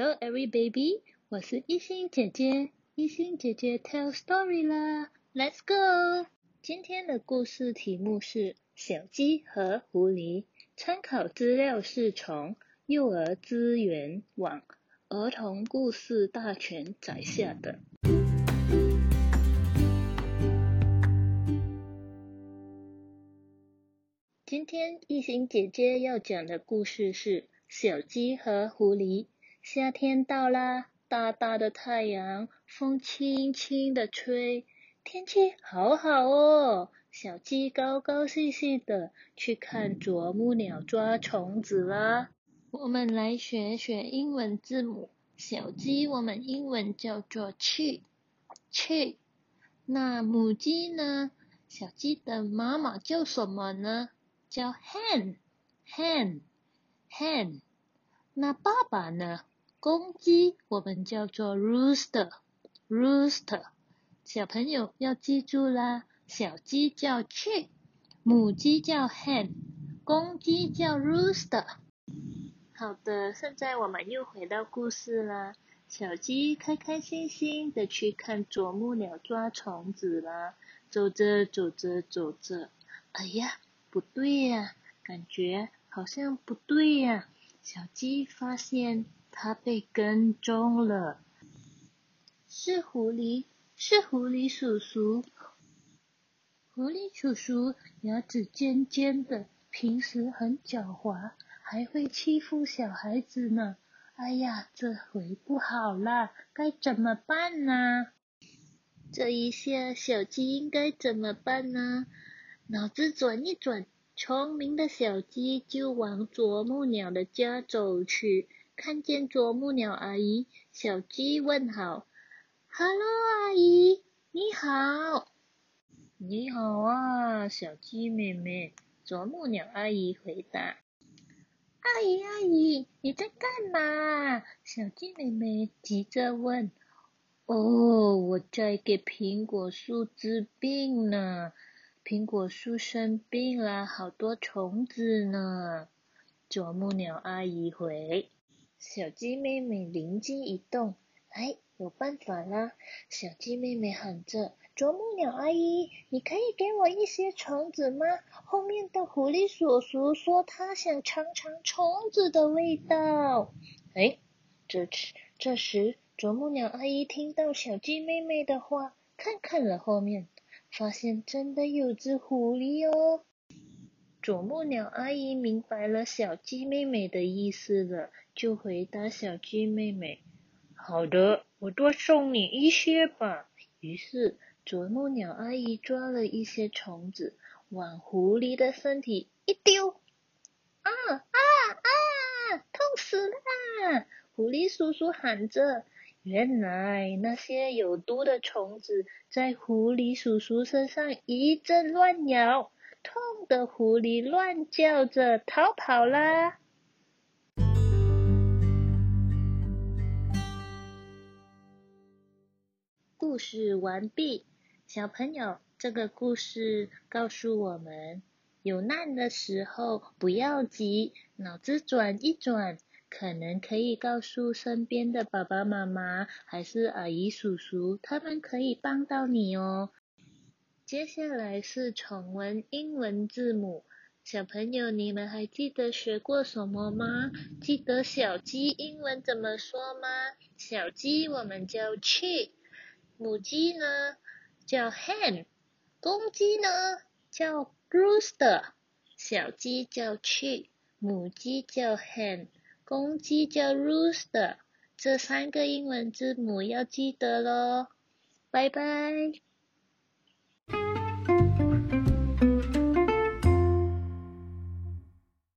Hello, every baby！我是一心姐姐，一心姐姐 tell story 啦，Let's go！今天的故事题目是小鸡和狐狸，参考资料是从幼儿资源网儿童故事大全载下的。今天一心姐姐要讲的故事是小鸡和狐狸。夏天到啦，大大的太阳，风轻轻的吹，天气好好哦。小鸡高高兴兴的去看啄木鸟抓虫子啦。我们来学学英文字母。小鸡我们英文叫做 chick，chick。那母鸡呢？小鸡的妈妈叫什么呢？叫 hen，hen，hen。那爸爸呢？公鸡我们叫做 rooster，rooster。小朋友要记住啦，小鸡叫 chick，母鸡叫 hen，公鸡叫 rooster。好的，现在我们又回到故事啦。小鸡开开心心的去看啄木鸟抓虫子啦，走着走着走着，哎呀，不对呀，感觉好像不对呀。小鸡发现。它被跟踪了，是狐狸，是狐狸叔叔。狐狸叔叔牙齿尖尖的，平时很狡猾，还会欺负小孩子呢。哎呀，这回不好啦，该怎么办呢？这一下，小鸡应该怎么办呢？脑子转一转，聪明的小鸡就往啄木鸟的家走去。看见啄木鸟阿姨，小鸡问好：“Hello，阿姨，你好。”“你好啊，小鸡妹妹。”啄木鸟阿姨回答。“阿姨，阿姨，你在干嘛？”小鸡妹妹急着问。“哦，我在给苹果树治病呢，苹果树生病了，好多虫子呢。”啄木鸟阿姨回。小鸡妹妹灵机一动，哎，有办法啦！小鸡妹妹喊着：“啄木鸟阿姨，你可以给我一些虫子吗？”后面的狐狸叔叔说他想尝尝虫子的味道。哎，这时这时，啄木鸟阿姨听到小鸡妹妹的话，看看了后面，发现真的有只狐狸哦。啄木鸟阿姨明白了小鸡妹妹的意思了，就回答小鸡妹妹：“好的，我多送你一些吧。”于是啄木鸟阿姨抓了一些虫子，往狐狸的身体一丢，啊啊啊！痛死啦！狐狸叔叔喊着：“原来那些有毒的虫子在狐狸叔叔身上一阵乱咬。”痛的狐狸乱叫着逃跑啦。故事完毕，小朋友，这个故事告诉我们，有难的时候不要急，脑子转一转，可能可以告诉身边的爸爸妈妈，还是阿姨叔叔，他们可以帮到你哦。接下来是重温英文字母，小朋友，你们还记得学过什么吗？记得小鸡英文怎么说吗？小鸡我们叫 chick，母鸡呢叫 hen，公鸡呢叫 rooster。小鸡叫 chick，母鸡叫 hen，公鸡叫 rooster。这三个英文字母要记得喽。拜拜。